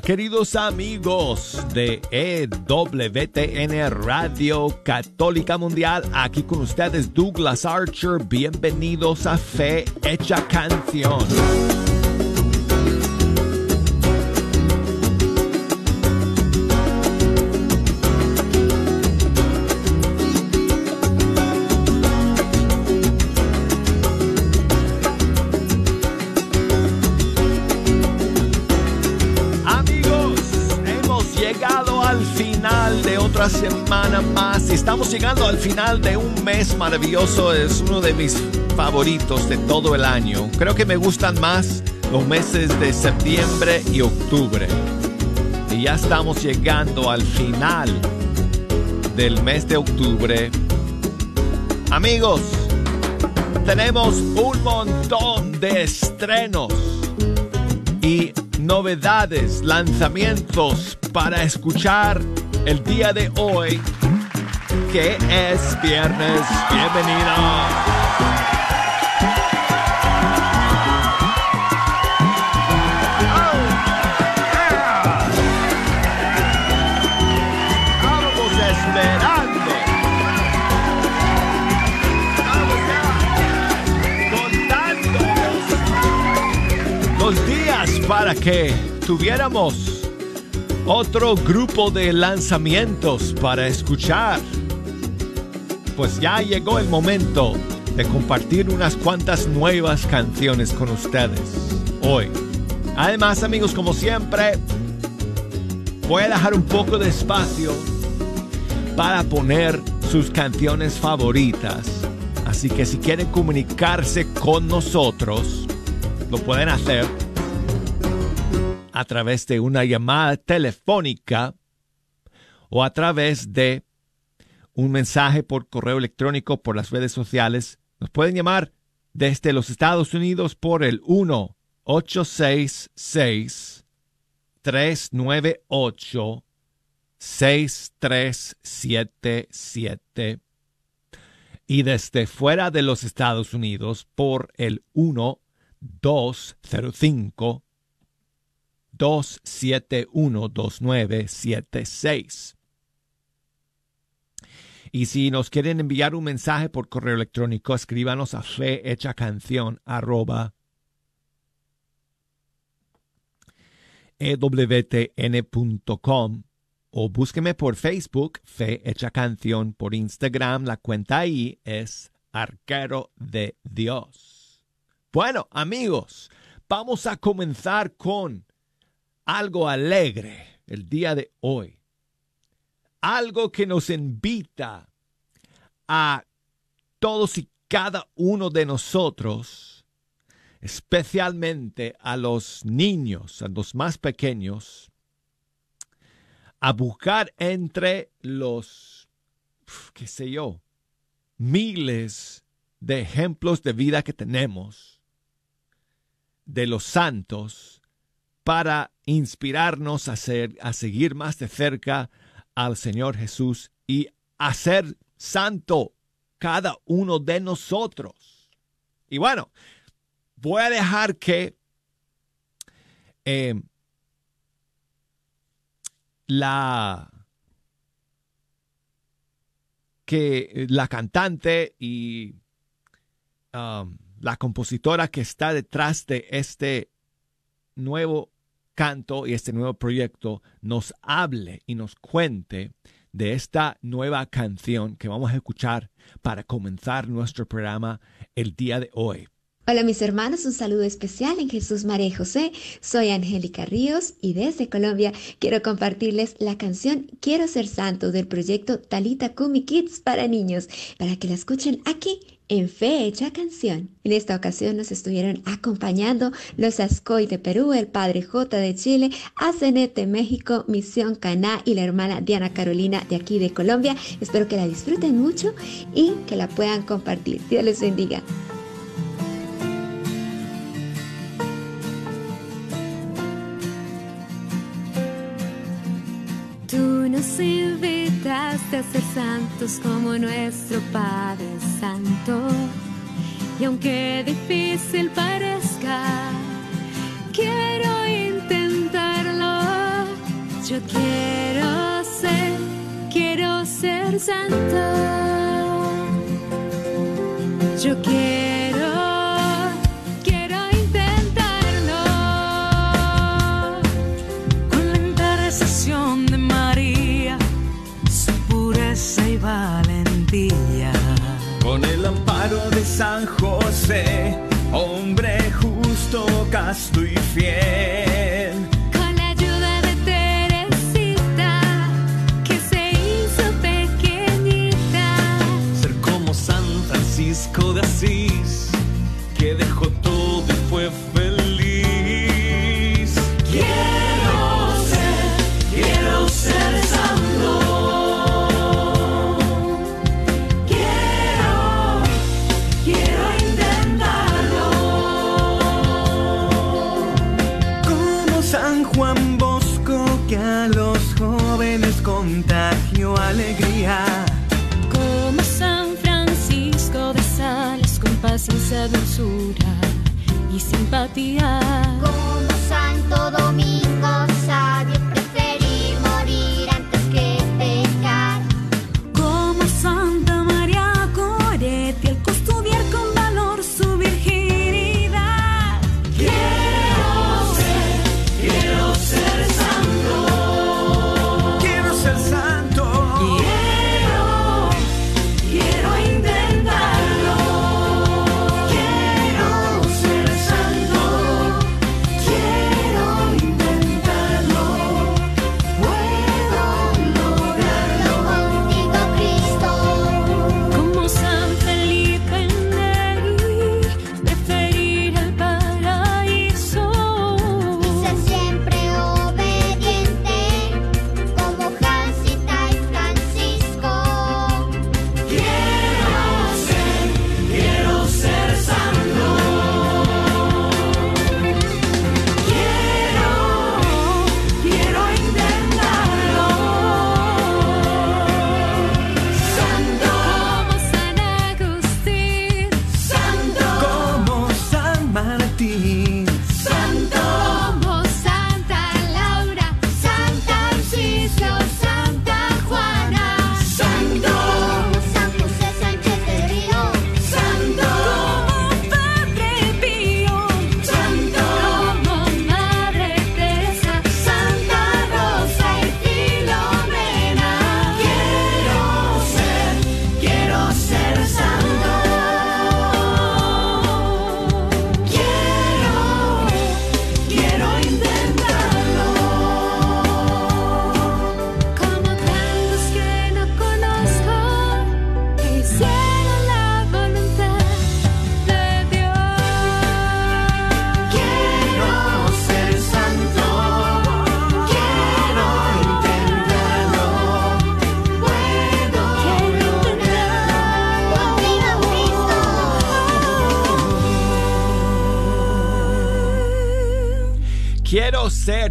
Queridos amigos de EWTN Radio Católica Mundial. Aquí con ustedes Douglas Archer. Bienvenidos a Fe Hecha Canción. Llegando al final de un mes maravilloso. Es uno de mis favoritos de todo el año. Creo que me gustan más los meses de septiembre y octubre. Y ya estamos llegando al final del mes de octubre. Amigos, tenemos un montón de estrenos y novedades, lanzamientos para escuchar el día de hoy, que es viernes. Bienvenido. días para que tuviéramos otro grupo de lanzamientos para escuchar. Pues ya llegó el momento de compartir unas cuantas nuevas canciones con ustedes hoy. Además, amigos, como siempre, voy a dejar un poco de espacio para poner sus canciones favoritas. Así que si quieren comunicarse con nosotros, lo pueden hacer a través de una llamada telefónica o a través de un mensaje por correo electrónico por las redes sociales. Nos pueden llamar desde los Estados Unidos por el 1 866 398 6377 y desde fuera de los Estados Unidos por el 1 205 2712976. Y si nos quieren enviar un mensaje por correo electrónico, escríbanos a fehechacanción arroba ewtn.com o búsqueme por Facebook, Fe Hecha Canción, por Instagram, la cuenta ahí es Arquero de Dios. Bueno, amigos, vamos a comenzar con algo alegre el día de hoy. Algo que nos invita a todos y cada uno de nosotros, especialmente a los niños, a los más pequeños, a buscar entre los, qué sé yo, miles de ejemplos de vida que tenemos, de los santos, para inspirarnos a, ser, a seguir más de cerca al Señor Jesús y a ser santo cada uno de nosotros. Y bueno, voy a dejar que em, la que la cantante y um, la compositora que está detrás de este nuevo canto y este nuevo proyecto nos hable y nos cuente de esta nueva canción que vamos a escuchar para comenzar nuestro programa el día de hoy. Hola mis hermanos, un saludo especial en Jesús María José. Soy Angélica Ríos y desde Colombia quiero compartirles la canción Quiero ser santo del proyecto Talita Kumi Kids para niños para que la escuchen aquí en Fe Hecha Canción. En esta ocasión nos estuvieron acompañando los Ascoy de Perú, el Padre J de Chile, ACNET de México, Misión Caná y la hermana Diana Carolina de aquí de Colombia. Espero que la disfruten mucho y que la puedan compartir. Dios les bendiga. A ser santos como nuestro Padre Santo. Y aunque difícil parezca, quiero intentarlo. Yo quiero ser, quiero ser santo. Yo quiero San José, hombre justo, casto y fiel. Simpatía. Como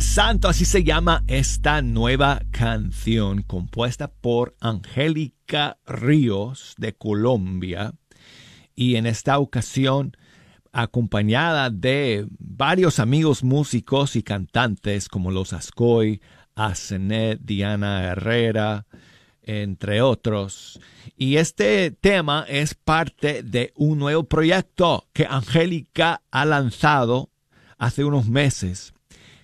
Santo, así se llama esta nueva canción compuesta por Angélica Ríos de Colombia y en esta ocasión acompañada de varios amigos músicos y cantantes como los Ascoy, Asenet, Diana Herrera, entre otros. Y este tema es parte de un nuevo proyecto que Angélica ha lanzado hace unos meses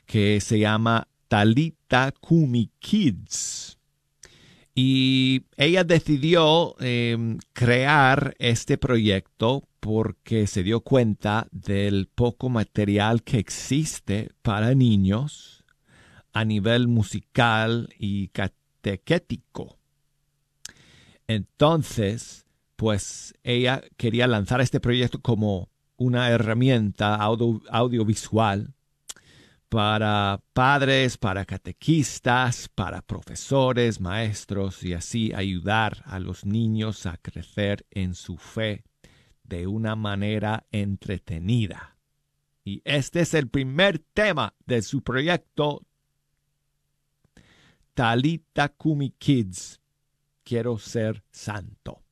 que se llama Talita Kumi Kids. Y ella decidió eh, crear este proyecto porque se dio cuenta del poco material que existe para niños a nivel musical y catequético. Entonces, pues ella quería lanzar este proyecto como una herramienta audio- audiovisual para padres, para catequistas, para profesores, maestros y así ayudar a los niños a crecer en su fe de una manera entretenida. Y este es el primer tema de su proyecto Talita Kumi Kids. Quiero ser santo.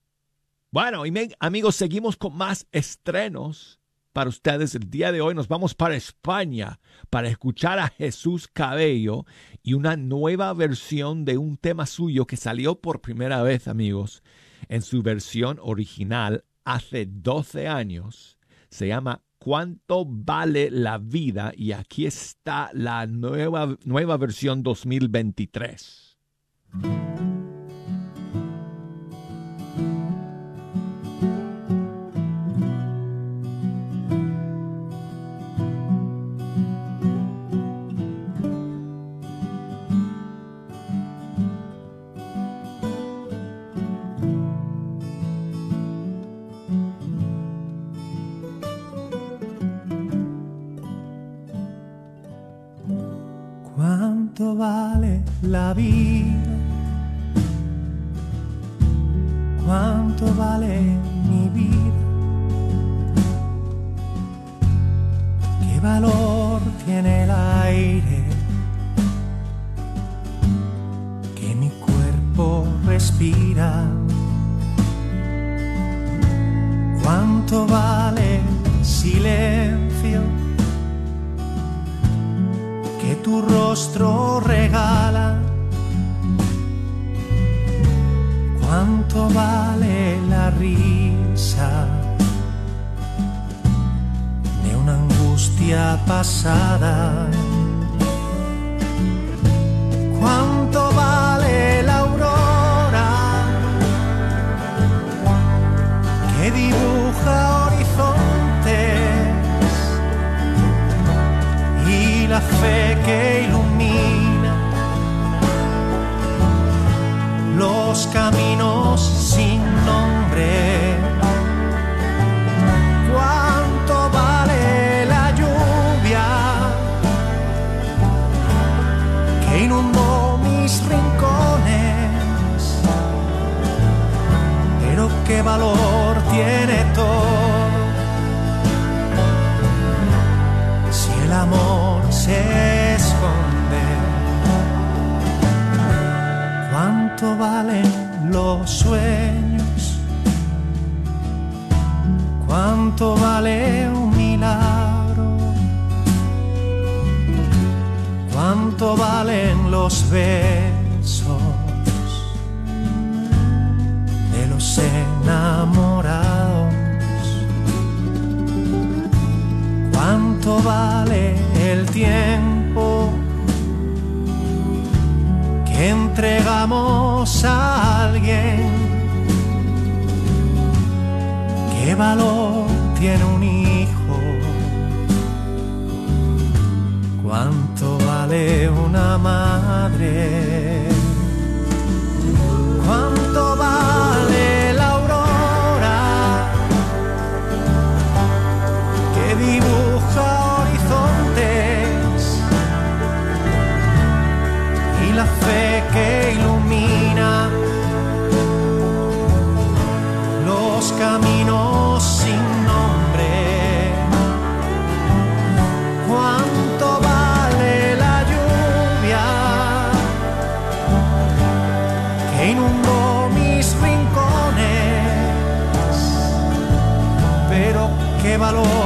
Bueno, y amigos, seguimos con más estrenos para ustedes. El día de hoy nos vamos para España para escuchar a Jesús Cabello y una nueva versión de un tema suyo que salió por primera vez, amigos, en su versión original hace 12 años. Se llama ¿Cuánto vale la vida? Y aquí está la nueva, nueva versión 2023. Respira? ¿Cuánto vale el silencio? que tu rostro regala. ¿Cuánto vale la risa de una angustia pasada? La fe que ilumina los caminos sin nombre. ¿Cuánto vale la lluvia que inundó mis rincones? Pero qué valor tiene todo ¿Cuánto valen los sueños? ¿Cuánto vale un milagro? ¿Cuánto valen los besos de los enamorados? ¿Cuánto vale el tiempo entregamos a alguien? ¿Qué valor tiene un hijo? ¿Cuánto vale una madre? Valor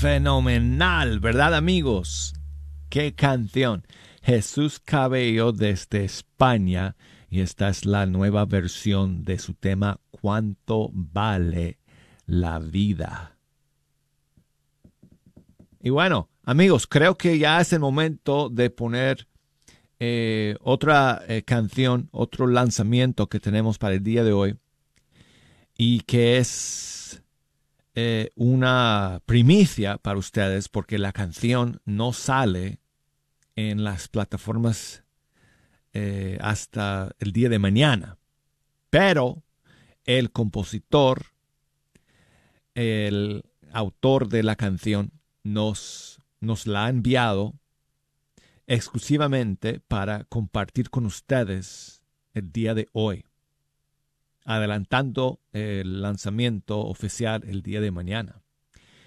Fenomenal, ¿verdad amigos? Qué canción. Jesús Cabello desde España Y esta es la nueva versión de su tema ¿Cuánto vale la vida? Y bueno, amigos, creo que ya es el momento de poner eh, otra eh, canción, otro lanzamiento que tenemos para el día de hoy y que es eh, una primicia para ustedes porque la canción no sale en las plataformas hasta el día de mañana. Pero el compositor, el autor de la canción, nos, nos la ha enviado exclusivamente para compartir con ustedes el día de hoy, adelantando el lanzamiento oficial el día de mañana.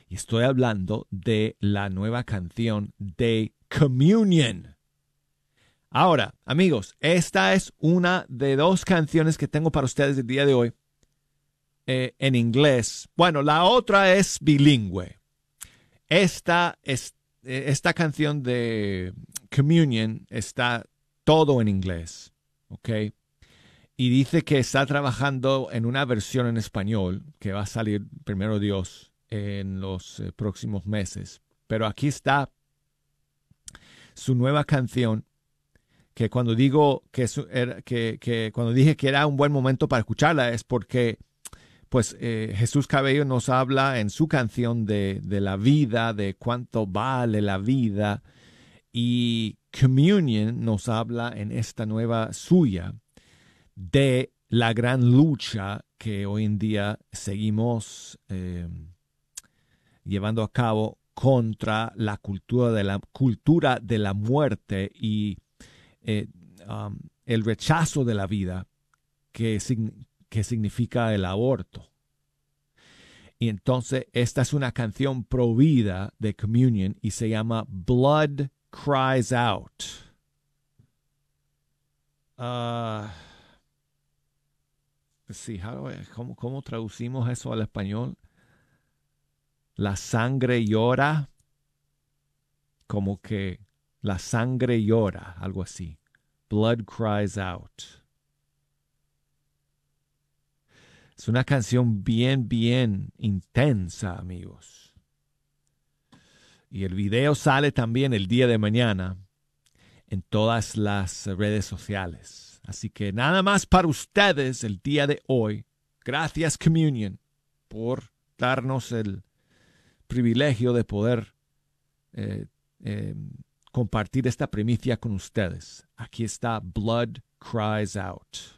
Y estoy hablando de la nueva canción de Communion. Ahora, amigos, esta es una de dos canciones que tengo para ustedes el día de hoy eh, en inglés. Bueno, la otra es bilingüe. Esta, es, eh, esta canción de Communion está todo en inglés, ¿ok? Y dice que está trabajando en una versión en español que va a salir primero Dios en los eh, próximos meses. Pero aquí está su nueva canción que cuando digo que, que, que, cuando dije que era un buen momento para escucharla es porque pues eh, Jesús Cabello nos habla en su canción de, de, la vida, de cuánto vale la vida, y Communion nos habla en esta nueva suya de la gran lucha que hoy en día seguimos eh, llevando a cabo contra la cultura de la, cultura de la muerte y eh, um, el rechazo de la vida que, que significa el aborto. Y entonces esta es una canción pro vida de Communion y se llama Blood Cries Out. Uh, sí, ¿cómo, ¿cómo traducimos eso al español? La sangre llora, como que la sangre llora, algo así. Blood cries out. Es una canción bien, bien intensa, amigos. Y el video sale también el día de mañana en todas las redes sociales. Así que nada más para ustedes el día de hoy. Gracias Communion por darnos el privilegio de poder eh, eh, compartir esta primicia con ustedes. Aquí está Blood Cries Out.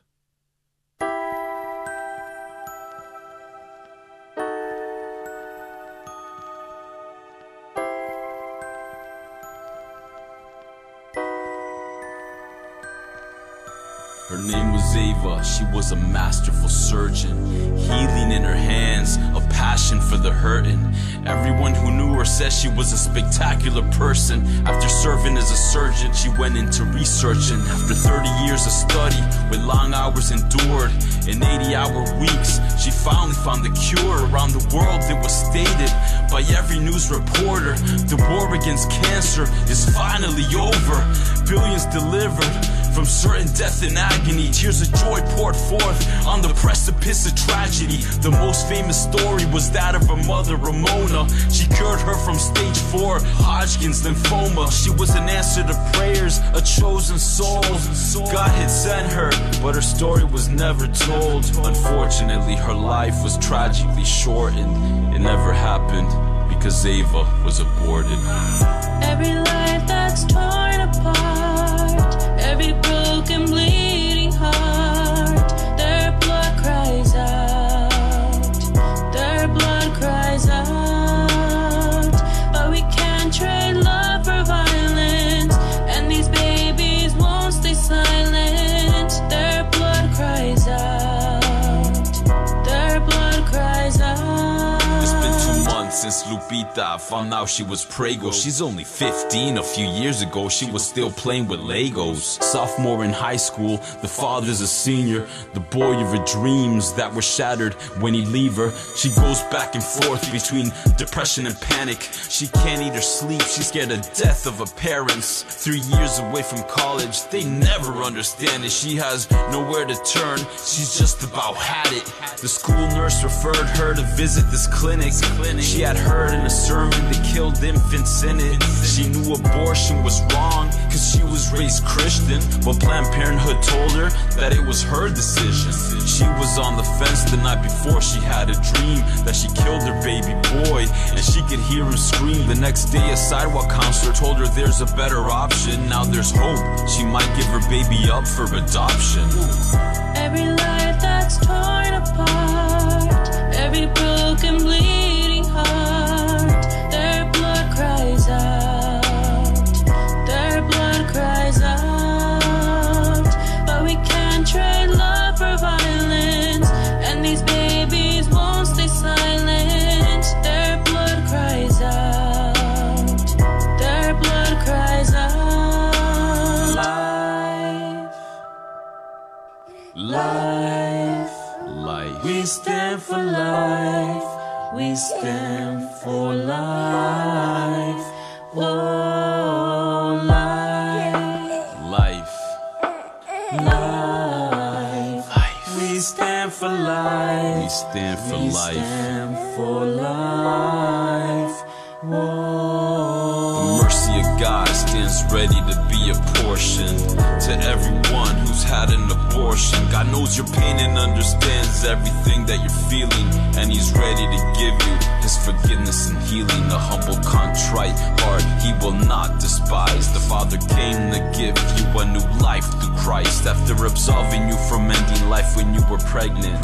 Her name was Ava, she was a masterful surgeon. Healing in her hands, a passion for the hurting. Everyone who knew her says she was a spectacular person. After serving as a surgeon, she went into researching. After 30 years of study, with long hours endured, in 80 hour weeks, she finally found the cure. Around the world, it was stated by every news reporter the war against cancer is finally over. Billions delivered from certain death and agony. Tears of joy poured forth on the precipice of tragedy. The most famous story was that of her mother, Ramona. She cured her from stage four Hodgkin's lymphoma. She was an answer to prayers, a chosen soul. God had sent her, but her story was never told. Unfortunately, her life was tragically shortened. It never happened because Ava was aborted. Every life that's torn apart, be broken, bleed. Since Lupita found out she was prego. She's only 15. A few years ago, she was still playing with Legos. Sophomore in high school, the father's a senior. The boy of her dreams that were shattered when he leave her. She goes back and forth between depression and panic. She can't eat or sleep. She's scared of death of her parents. Three years away from college, they never understand it. She has nowhere to turn. She's just about had it. The school nurse referred her to visit this clinic. She had heard in a sermon that killed infants in it. She knew abortion was wrong cause she was raised Christian. But Planned Parenthood told her that it was her decision. She was on the fence the night before she had a dream that she killed her baby boy and she could hear him scream. The next day, a sidewalk counselor told her there's a better option. Now there's hope. She might give her baby up for adoption. Stand for We life. stand for life. The Oh, mercy of God stands ready to be apportioned to everyone who's had an abortion. God knows your pain and understands everything that you're feeling, and He's ready to give you His forgiveness and healing. A humble, contrite heart He will not despise. The Father came to give you a new life through Christ after absolving you from ending life when you were pregnant.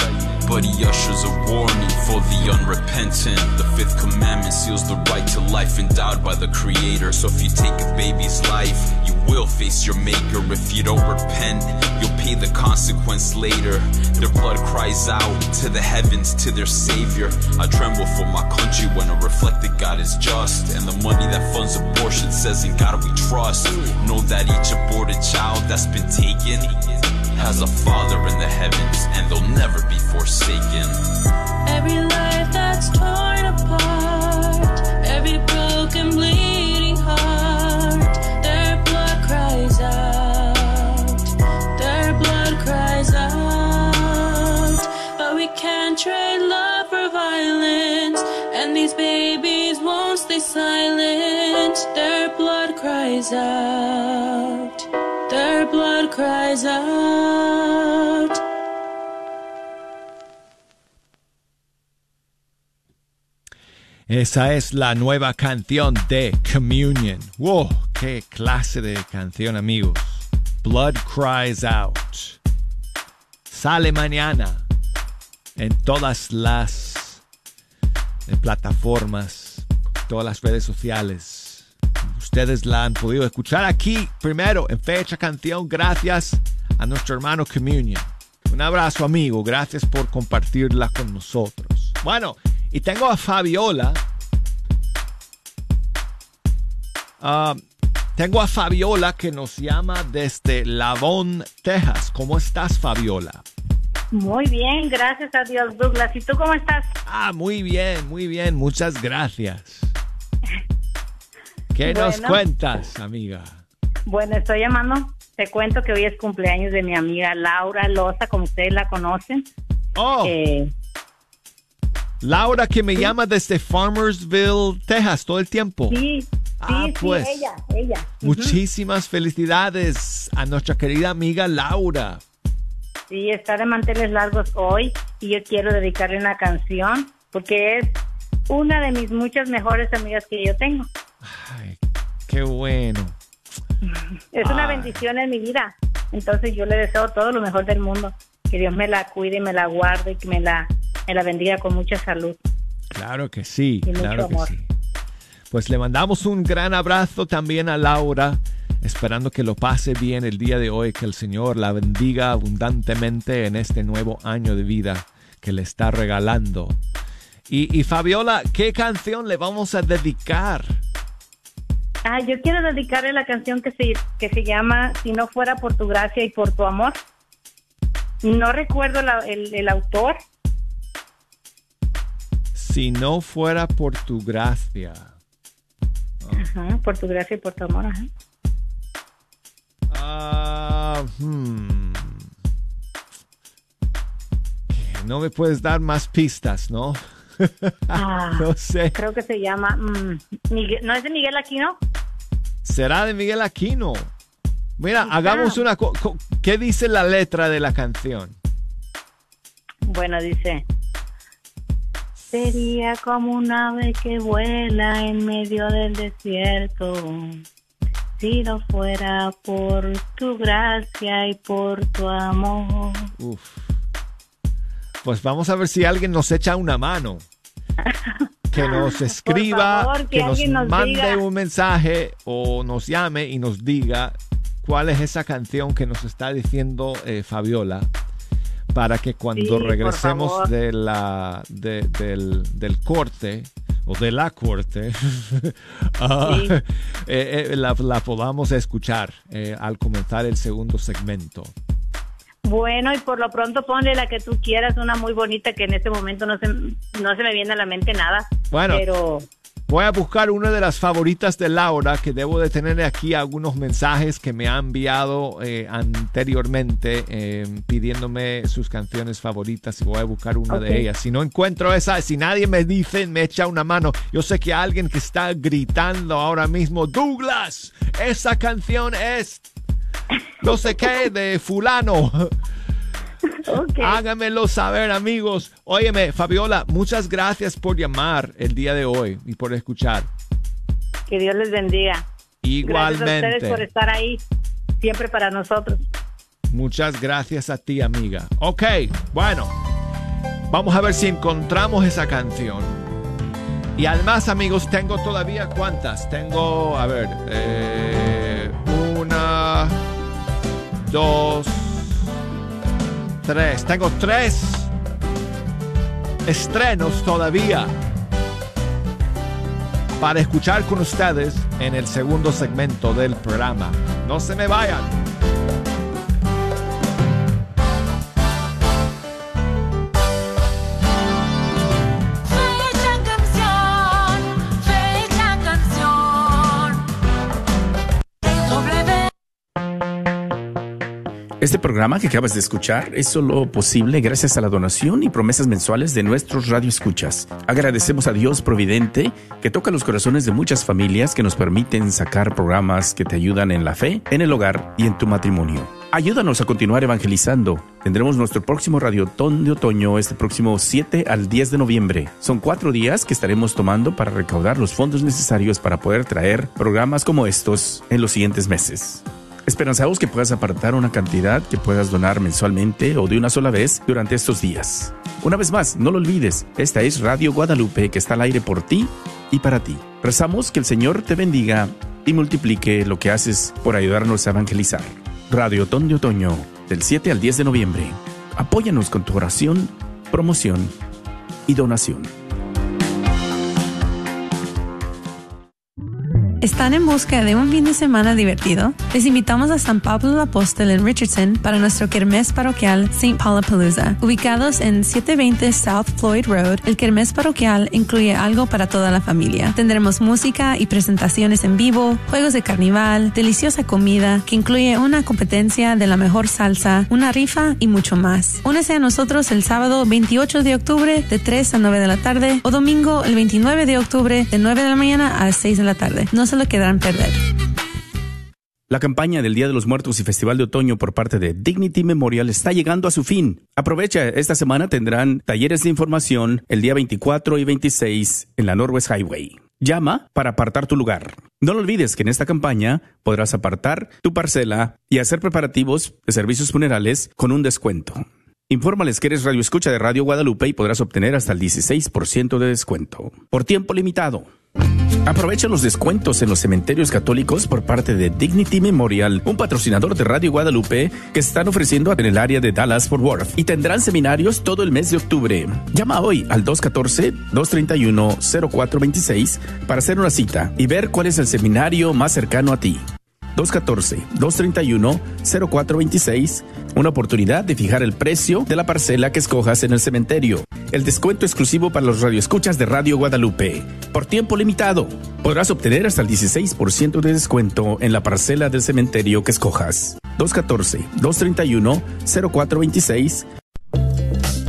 But He ushers a warning for the unrepentant. The fifth commandment seals the right to life endowed by the Creator. So if you take a baby's life, you will face your Maker. If you don't repent, you'll pay the consequence later. Their blood cries out to the heavens, to their Savior. I tremble for my country when I reflect that God is just. And the money that funds abortion says, In God we trust. Know that each aborted child that's been taken has a Father in the heavens, and they'll never be forsaken. Every life that's torn apart, blood cries out. Esa es la nueva canción de Communion. ¡Wow! ¡Qué clase de canción, amigos! Blood Cries Out. Sale mañana en todas las plataformas, todas las redes sociales. Ustedes la han podido escuchar aquí primero en fecha canción gracias a nuestro hermano Communion. Un abrazo amigo, gracias por compartirla con nosotros. Bueno, y tengo a Fabiola. Ah, tengo a Fabiola que nos llama desde Lavon, Texas. ¿Cómo estás, Fabiola? Muy bien, gracias a Dios, Douglas. ¿Y tú cómo estás? Ah, muy bien, muy bien. Muchas gracias. ¿Qué nos cuentas, amiga? Bueno, estoy llamando. Te cuento que hoy es cumpleaños de mi amiga Laura Loza, como ustedes la conocen. Oh, Eh, Laura que me llama desde Farmersville, Texas, todo el tiempo. sí, sí, Ah, sí, pues. ella, ella. Muchísimas felicidades a nuestra querida amiga Laura. Sí, está de manteles largos hoy y yo quiero dedicarle una canción porque es una de mis muchas mejores amigas que yo tengo. Ay, qué bueno. Es una Ay. bendición en mi vida. Entonces yo le deseo todo lo mejor del mundo. Que Dios me la cuide y me la guarde y que me la, me la bendiga con mucha salud. Claro que sí, Y mucho claro que amor. sí. Pues le mandamos un gran abrazo también a Laura, esperando que lo pase bien el día de hoy, que el Señor la bendiga abundantemente en este nuevo año de vida que le está regalando. Y, y Fabiola, ¿qué canción le vamos a dedicar? Ah, yo quiero dedicarle la canción que se, que se llama Si no fuera por tu gracia y por tu amor. No recuerdo la- el, el autor. Si no fuera por tu gracia. Ajá, por tu gracia y por tu amor. Ajá. Ah, hmm. No me puedes dar más pistas, ¿no? Ah, no sé. Creo que se llama. mm, Miguel- ¿No es de Miguel Aquino? ¿Será de Miguel Aquino? Mira, Quizá. hagamos una... co- co- ¿Qué dice la letra de la canción? Bueno, dice. Sería como un ave que vuela en medio del desierto. Si no fuera por tu gracia y por tu amor. Uf. Pues vamos a ver si alguien nos echa una mano. Que nos escriba, favor, que que nos mande diga. un mensaje o nos llame y nos diga cuál es esa canción que nos está diciendo eh, Fabiola para que cuando Sí, regresemos de la, de- del, del corte o de la corte ah, Sí. eh, eh, la, la podamos escuchar eh, al comenzar el segundo segmento. Bueno, y por lo pronto ponle la que tú quieras, una muy bonita que en este momento no se, no se me viene a la mente nada. Bueno. Pero Voy a buscar una de las favoritas de Laura, que debo de tener aquí algunos mensajes que me ha enviado eh, anteriormente eh, pidiéndome sus canciones favoritas y voy a buscar una de ellas. Si no encuentro esa, si nadie me dice, me echa una mano. Yo sé que alguien que está gritando ahora mismo, Douglas, esa canción es no sé qué de fulano. ok. Háganmelo saber, amigos. Óyeme, Fabiola, muchas gracias por llamar el día de hoy y por escuchar. que Dios les bendiga. Gracias a ustedes por Igualmente. estar ahí siempre para nosotros. Muchas gracias a ti, amiga. Ok, bueno. Vamos a ver si encontramos esa canción. Y además, amigos, tengo todavía cuántas. Tengo, a ver, eh, una, dos, tres. Tengo tres estrenos todavía para escuchar con ustedes en el segundo segmento del programa. No se me vayan. Este programa que acabas de escuchar es solo posible gracias a la donación y promesas mensuales de nuestros radioescuchas. Agradecemos a Dios Providente que toca los corazones de muchas familias que nos permiten sacar programas que te ayudan en la fe, en el hogar y en tu matrimonio. Ayúdanos a continuar evangelizando. Tendremos nuestro próximo Radiotón de Otoño este próximo 7 al 10 de noviembre. Son cuatro días que estaremos tomando para recaudar los fondos necesarios para poder traer programas como estos en los siguientes meses. Esperanzamos que puedas apartar una cantidad que puedas donar mensualmente o de una sola vez durante estos días. Una vez más, no lo olvides, esta es Radio Guadalupe que está al aire por ti y para ti. Rezamos que el Señor te bendiga y multiplique lo que haces por ayudarnos a evangelizar. Radio Ton de Otoño, del 7 al 10 de noviembre. Apóyanos con tu oración, promoción y donación. ¿Están en busca de un fin de semana divertido? Les invitamos a San Pablo el Apóstol en Richardson para nuestro kermés parroquial St. Paulapalooza. Ubicados en 720 South Floyd Road, el kermés parroquial incluye algo para toda la familia. Tendremos música y presentaciones en vivo, juegos de carnaval, deliciosa comida que incluye una competencia de la mejor salsa, una rifa y mucho más. Únese a nosotros el sábado 28 de octubre de 3 a 9 de la tarde o domingo el 29 de octubre de 9 de la mañana a 6 de la tarde. Se lo quedarán perder. La campaña del Día de los Muertos y Festival de Otoño por parte de Dignity Memorial está llegando a su fin. Aprovecha, esta semana tendrán talleres de información el día 24 y 26 en la Norwest Highway. Llama para apartar tu lugar. No lo olvides que en esta campaña podrás apartar tu parcela y hacer preparativos de servicios funerales con un descuento. Infórmales que eres Radio Escucha de Radio Guadalupe y podrás obtener hasta el 16% de descuento. Por tiempo limitado. Aprovecha los descuentos en los cementerios católicos por parte de Dignity Memorial, un patrocinador de Radio Guadalupe que están ofreciendo en el área de Dallas Fort Worth y tendrán seminarios todo el mes de octubre. Llama hoy al 214-231-0426 para hacer una cita y ver cuál es el seminario más cercano a ti. 214-231-0426, una oportunidad de fijar el precio de la parcela que escojas en el cementerio. El descuento exclusivo para los radioescuchas de Radio Guadalupe. Por tiempo limitado, podrás obtener hasta el 16% de descuento en la parcela del cementerio que escojas. 214-231-0426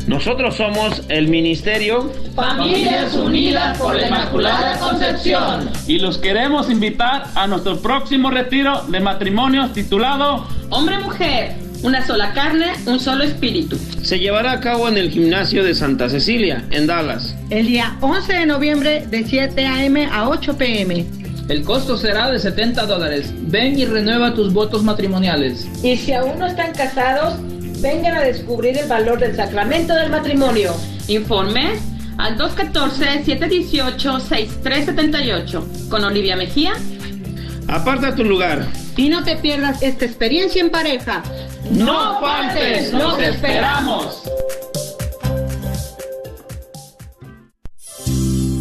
nosotros somos el Ministerio Familias Unidas por la Inmaculada Concepción. Y los queremos invitar a nuestro próximo retiro de matrimonios titulado Hombre-Mujer, una sola carne, un solo espíritu. Se llevará a cabo en el gimnasio de Santa Cecilia, en Dallas. El día 11 de noviembre de 7 a.m. a 8 p.m. El costo será de 70 dólares. Ven y renueva tus votos matrimoniales. Y si aún no están casados, vengan a descubrir el valor del sacramento del matrimonio. Informes al 214-718-6378 con Olivia Mejía. Aparta tu lugar. Y no te pierdas esta experiencia en pareja. ¡No faltes! ¡Nos esperamos!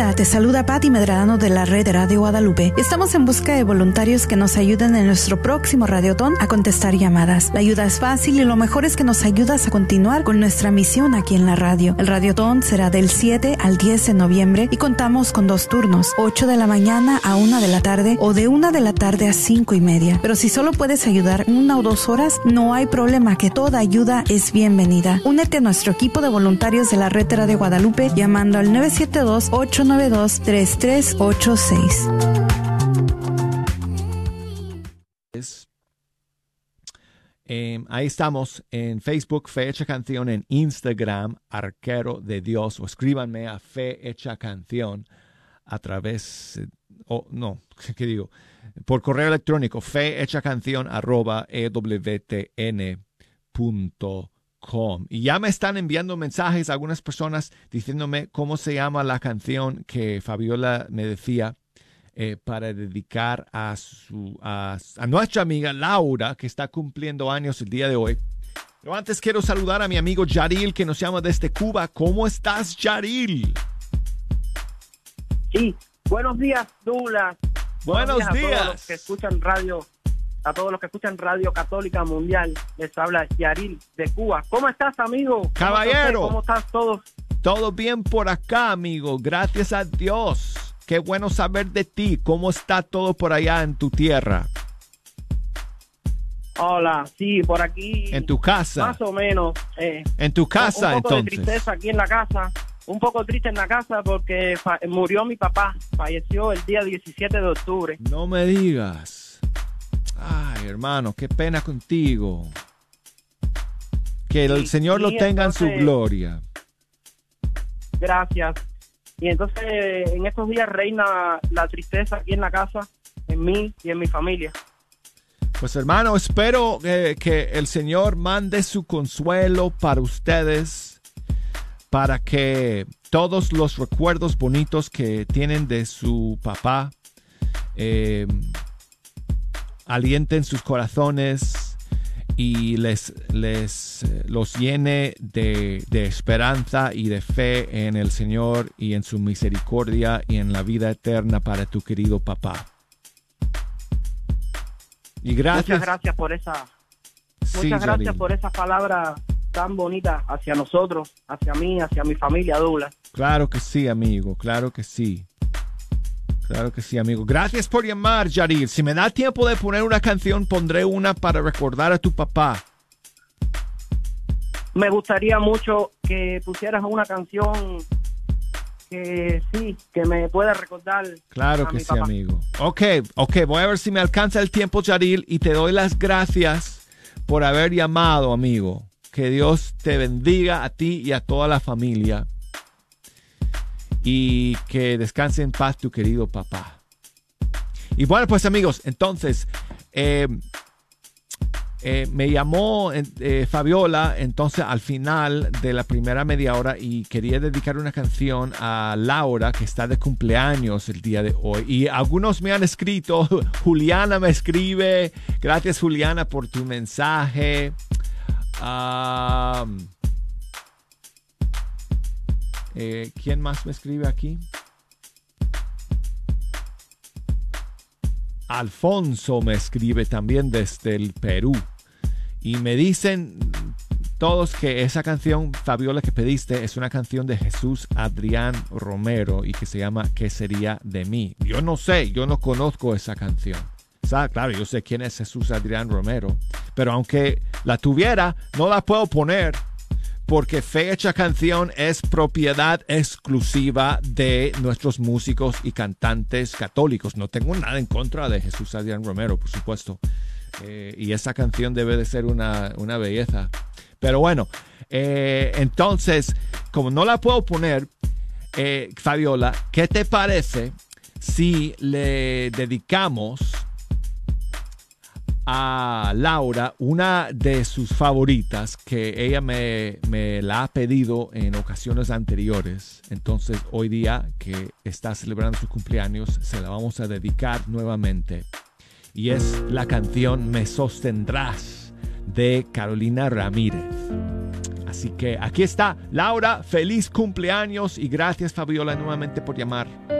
Te saluda Patti Medrano de la red Radio Guadalupe. Estamos en busca de voluntarios que nos ayuden en nuestro próximo Radiotón a contestar llamadas. La ayuda es fácil y lo mejor es que nos ayudas a continuar con nuestra misión aquí en la radio. El Radiotón será del 7 al 10 de noviembre y contamos con dos turnos, 8 de la mañana a 1 de la tarde o de 1 de la tarde a 5 y media. Pero si solo puedes ayudar una o dos horas, no hay problema que toda ayuda es bienvenida. Únete a nuestro equipo de voluntarios de la red Radio Guadalupe llamando al 972 8 892-3386. Eh, ahí estamos en Facebook, Fe Canción, en Instagram, Arquero de Dios, o escríbanme a Fe Hecha Canción a través, o no, ¿qué digo? Por correo electrónico, fe hecha canción arroba Y ya me están enviando mensajes algunas personas diciéndome cómo se llama la canción que Fabiola me decía eh, para dedicar a, su, a, a, nuestra amiga Laura, que está cumpliendo años el día de hoy. Pero antes quiero saludar a mi amigo Yaril, que nos llama desde Cuba. ¿Cómo estás, Yaril? Sí, buenos días, Dula. Buenos, buenos días, días. A todos los que escuchan radio a todos los que escuchan Radio Católica Mundial. Les habla Yaril de Cuba. ¿Cómo estás, amigo? ¿Cómo Caballero. ¿Cómo estás todos? Todo bien por acá, amigo. Gracias a Dios. Qué bueno saber de ti. ¿Cómo está todo por allá en tu tierra? Hola, sí, por aquí. En tu casa. Más o menos. Eh, en tu casa, un poco entonces. de tristeza aquí en la casa. Un poco triste en la casa porque murió mi papá. Falleció el día 17 de octubre. No me digas. Ay, hermano, qué pena contigo. Que el Sí, Señor lo tenga en su gloria. Gracias. Y entonces en estos días reina la tristeza aquí en la casa, en mí y en mi familia. Pues hermano, espero que, que el Señor mande su consuelo para ustedes, para que todos los recuerdos bonitos que tienen de su papá eh, alienten sus corazones y les, les los llene de, de esperanza y de fe en el Señor y en su misericordia y en la vida eterna para tu querido papá. Y gracias. Muchas gracias por esa Sí, muchas gracias por esa palabra tan bonita hacia nosotros, hacia mí, hacia mi familia Douglas. Claro que sí, amigo, claro que sí. Claro que sí, amigo. Gracias por llamar, Yaril. Si me da tiempo de poner una canción, pondré una para recordar a tu papá. Me gustaría mucho que pusieras una canción que sí, que me pueda recordar. Claro a que mi sí, papá. amigo. Ok, ok, voy a ver si me alcanza el tiempo, Yaril, y te doy las gracias por haber llamado, amigo. Que Dios te bendiga a ti y a toda la familia. Y que descanse en paz tu querido papá. Y bueno, pues amigos, entonces, eh, eh, me llamó eh, Fabiola entonces al final de la primera media hora y quería dedicar una canción a Laura que está de cumpleaños el día de hoy. Y algunos me han escrito, Juliana me escribe, gracias Juliana por tu mensaje. Ah, eh, ¿Quién más me escribe aquí? Alfonso me escribe también desde el Perú. Y me dicen todos que esa canción, Fabiola, que pediste, es una canción de Jesús Adrián Romero y que se llama ¿Qué sería de mí? Yo no sé, yo no conozco esa canción. O claro, yo sé quién es Jesús Adrián Romero, pero aunque la tuviera, no la puedo poner porque fecha canción es propiedad exclusiva de nuestros músicos y cantantes católicos. No tengo nada en contra de Jesús Adrián Romero, por supuesto. Eh, y esa canción debe de ser una, una belleza. Pero bueno, eh, entonces, como no la puedo poner, eh, Fabiola, ¿qué te parece si le dedicamos a Laura una de sus favoritas que ella me, la ha pedido en ocasiones anteriores. Entonces hoy día que está celebrando su cumpleaños se la vamos a dedicar nuevamente. Y es la canción Me sostendrás de Carolina Ramírez. Así que aquí está Laura, feliz cumpleaños y gracias Fabiola nuevamente por llamar.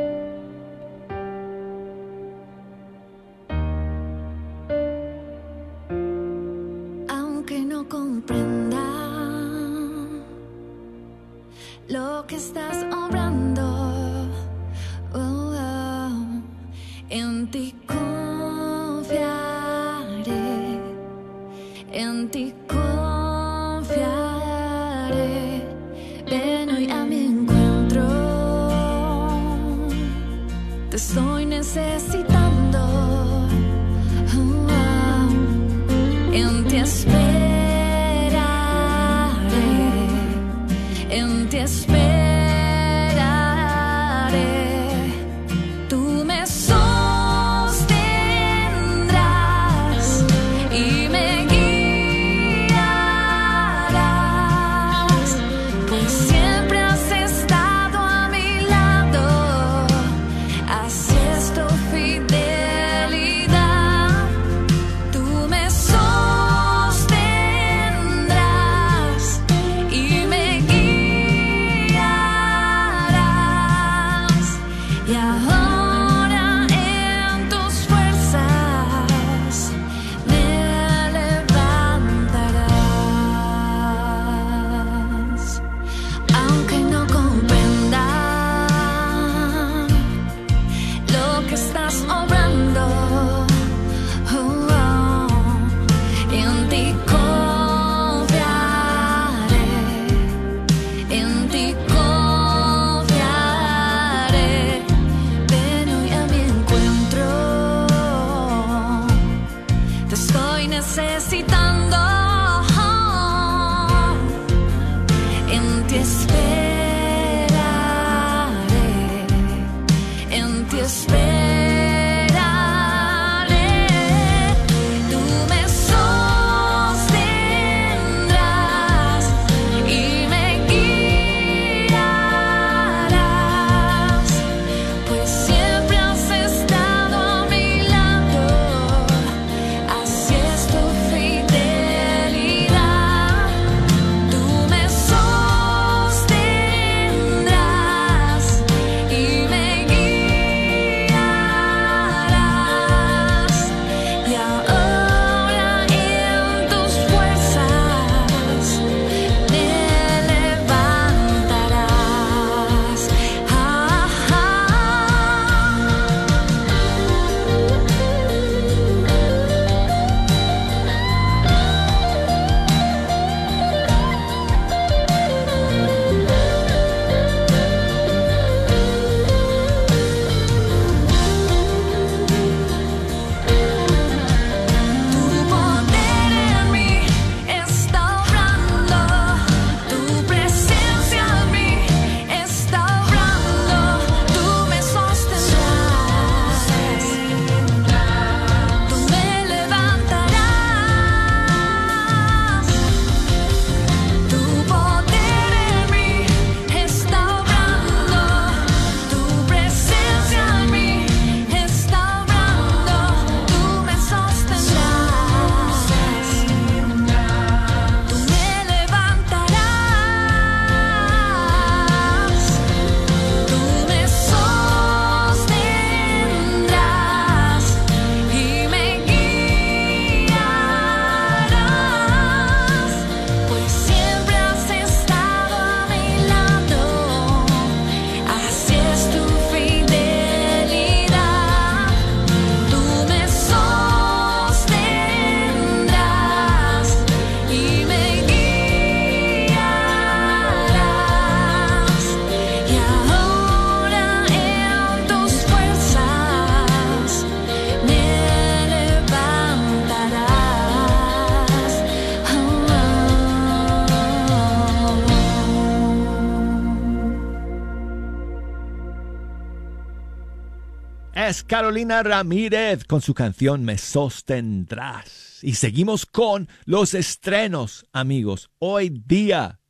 Carolina Ramírez con su canción Me sostendrás. Y seguimos con los estrenos, amigos, hoy día.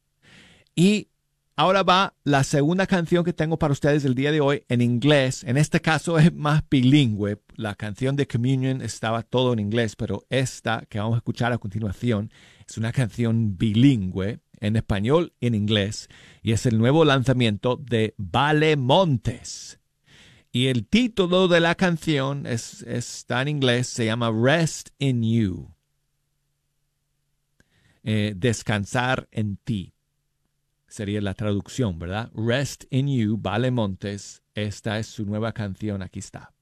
Y ahora va la segunda canción que tengo para ustedes el día de hoy en inglés. En este caso es más bilingüe. La canción de Communion estaba todo en inglés, pero esta que vamos a escuchar a continuación es una canción bilingüe en español y en inglés. Y es el nuevo lanzamiento de Vale Montes. Y el título de la canción es, está en inglés, se llama Rest in You. Eh, descansar en ti. Sería la traducción, ¿verdad? Rest in You, Vale Montes. Esta es su nueva canción, aquí está.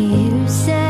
You said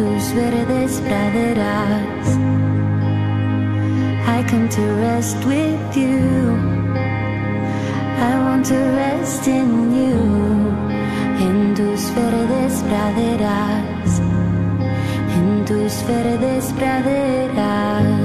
tus verdes praderas. I come to rest with you. I want to rest in you. En tus verdes praderas. En tus verdes praderas.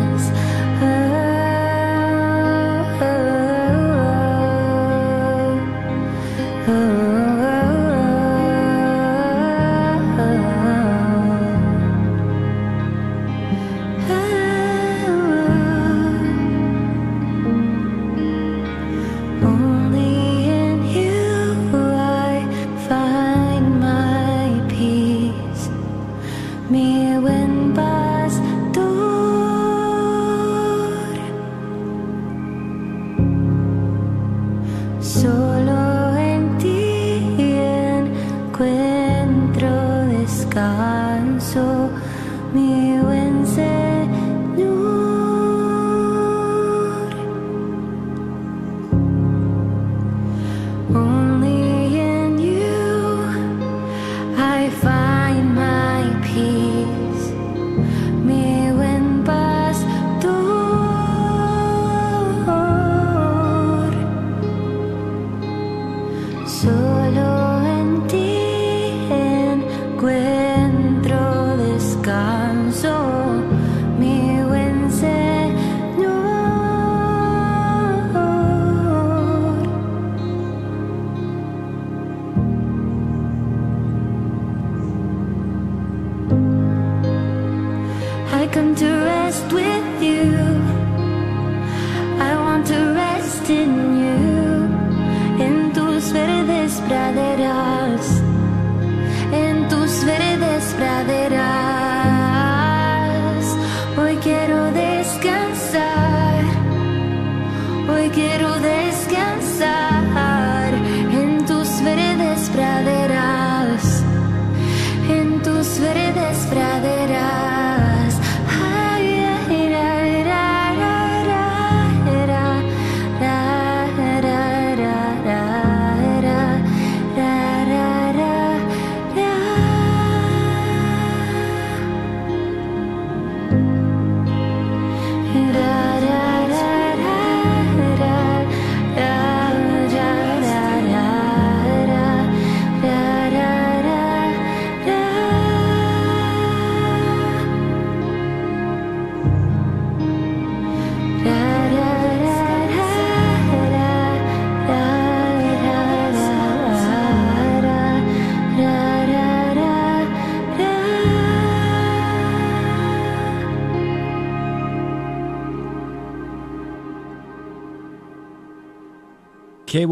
So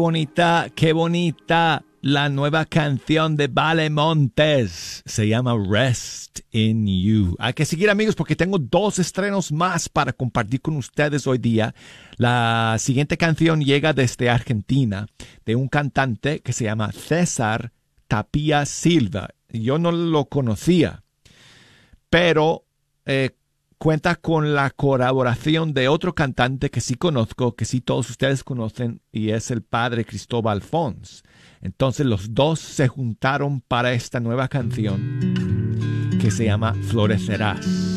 bonita, qué bonita la nueva canción de Vale Montes. Se llama Rest in You. Hay que seguir amigos porque tengo dos estrenos más para compartir con ustedes hoy día. La siguiente canción llega desde Argentina de un cantante que se llama César Tapia Silva. Yo no lo conocía, pero eh, cuenta con la colaboración de otro cantante que sí conozco, que sí todos ustedes conocen, y es el padre Cristóbal Fons. Entonces los dos se juntaron para esta nueva canción que se llama Florecerás.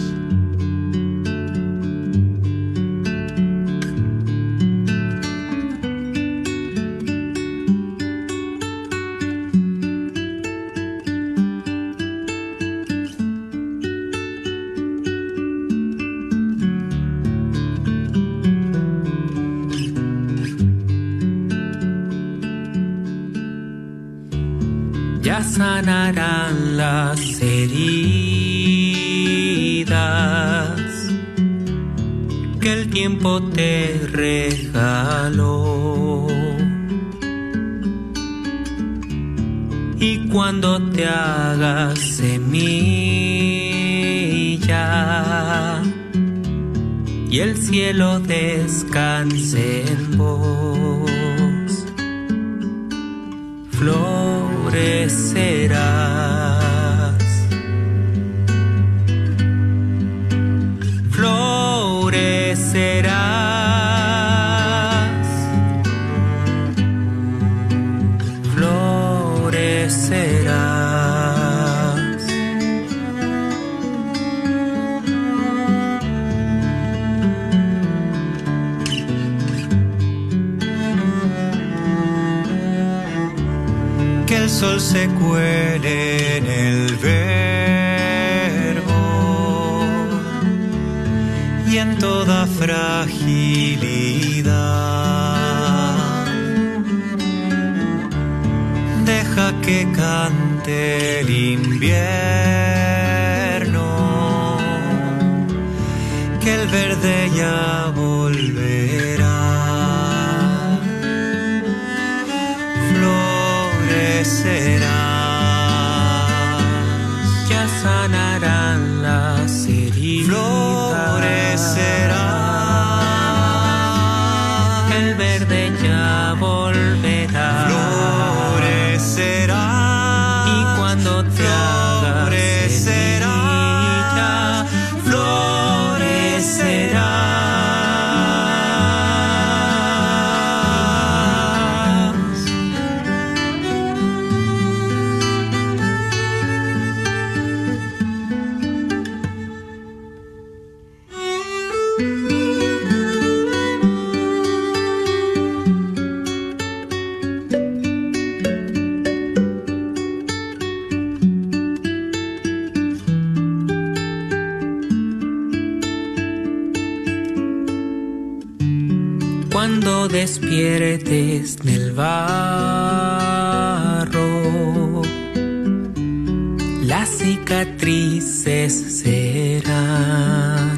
Te regaló. Y cuando te hagas semilla y el cielo descanse en vos florecerás. Sol se cuele en el verbo y en toda fragilidad. Deja que cante el invierno, que el verde ya said barro, las cicatrices serán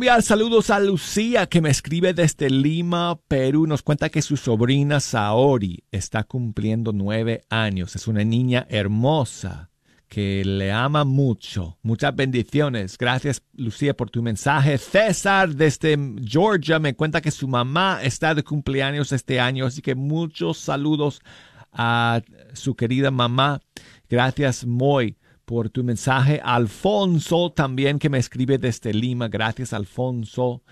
enviar saludos a Lucía que me escribe desde Lima, Perú. Nos cuenta que su sobrina Saori está cumpliendo nueve años. Es una niña hermosa que le ama mucho. Muchas bendiciones. Gracias Lucía por tu mensaje. César desde Georgia me cuenta que su mamá está de cumpleaños este año. Así que muchos saludos a su querida mamá. Gracias Moy por tu mensaje. Alfonso también que me escribe desde Lima. Gracias Alfonso.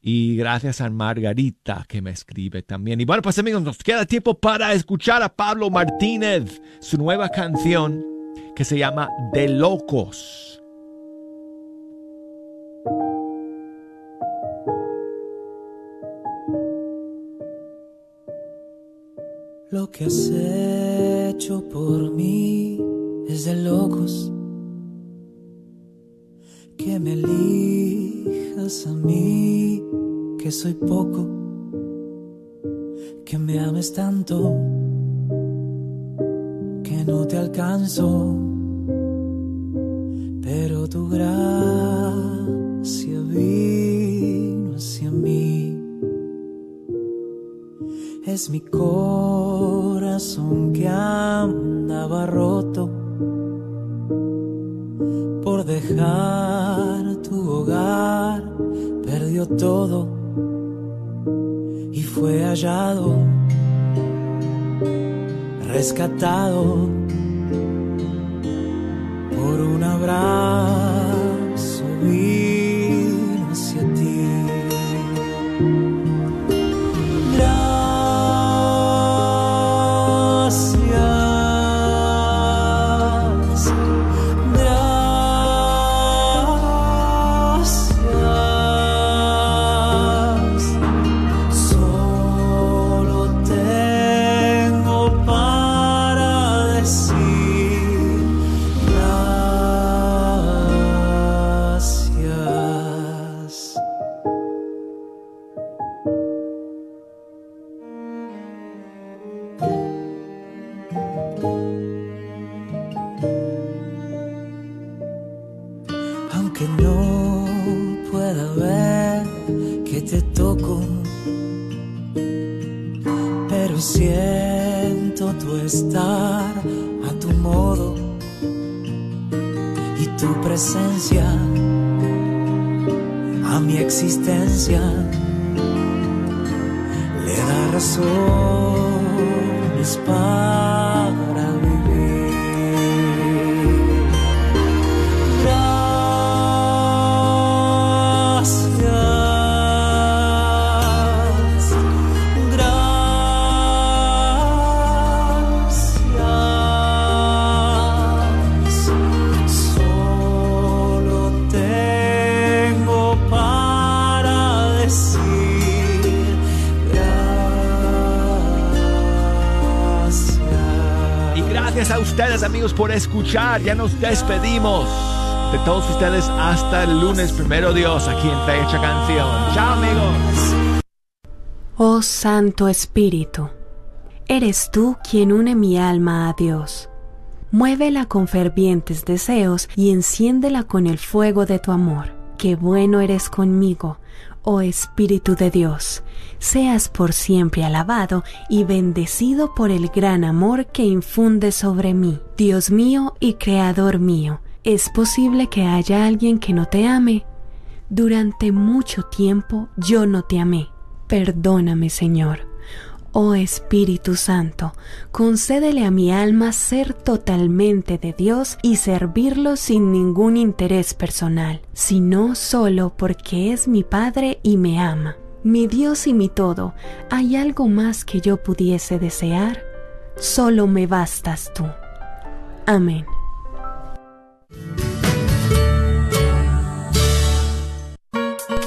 Y gracias a Margarita que me escribe también. Y bueno, pues amigos, nos queda tiempo para escuchar a Pablo Martínez, su nueva canción que se llama De Locos. Lo que has hecho por mí es de locos. Que me elijas a mí, que soy poco. Que me ames tanto, que no te alcanzo. Pero tu gracia vino hacia mí. Es mi corazón que andaba roto tu hogar, perdió todo y fue hallado, rescatado por un abrazo Siento tu estar a tu modo y tu presencia a mi existencia. Le da razones para ustedes amigos por escuchar. Ya nos despedimos de todos ustedes hasta el lunes primero Dios aquí en Fecha Canción. Chao amigos. Oh Santo Espíritu, eres tú quien une mi alma a Dios. Muévela con fervientes deseos y enciéndela con el fuego de tu amor. Qué bueno eres conmigo, oh Espíritu de Dios. Seas por siempre alabado y bendecido por el gran amor que infunde sobre mí. Dios mío y Creador mío, ¿es posible que haya alguien que no te ame? Durante mucho tiempo yo no te amé. Perdóname, Señor. Oh Espíritu Santo, concédele a mi alma ser totalmente de Dios y servirlo sin ningún interés personal, sino solo porque es mi Padre y me ama. Mi Dios y mi todo, ¿hay algo más que yo pudiese desear? Solo me bastas tú. Amén.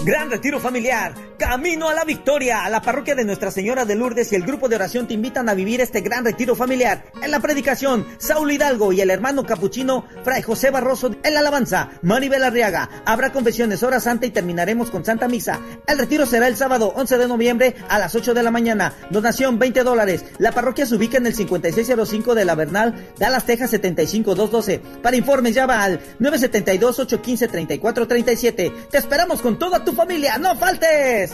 Gran retiro familiar, camino a la victoria. La parroquia de Nuestra Señora de Lourdes y el grupo de oración te invitan a vivir este gran retiro familiar. En la predicación, Saulo Hidalgo y el hermano capuchino Fray José Barroso. En la alabanza, Maribel Arriaga. Habrá confesiones, hora santa y terminaremos con Santa Misa. El retiro será el sábado 11 de noviembre a las 8 de la mañana. Donación 20 dólares. La parroquia se ubica en el 5605 de la Bernal, Dallas, Texas 75212. Para informes llama al 972-815-3437. Te esperamos con toda tu familia, no faltes.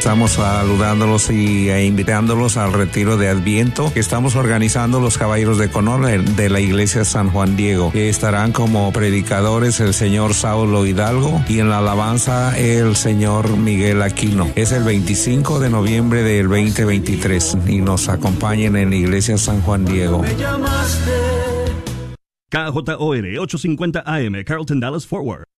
Estamos saludándolos y e invitándolos al retiro de Adviento que estamos organizando los Caballeros de Conor de la Iglesia San Juan Diego. Estarán como predicadores el señor Saulo Hidalgo y en la alabanza el señor Miguel Aquino. Es el 25 de noviembre del 2023 y nos acompañen en la Iglesia San Juan Diego. KJOR 850 AM, Carlton Dallas Forward.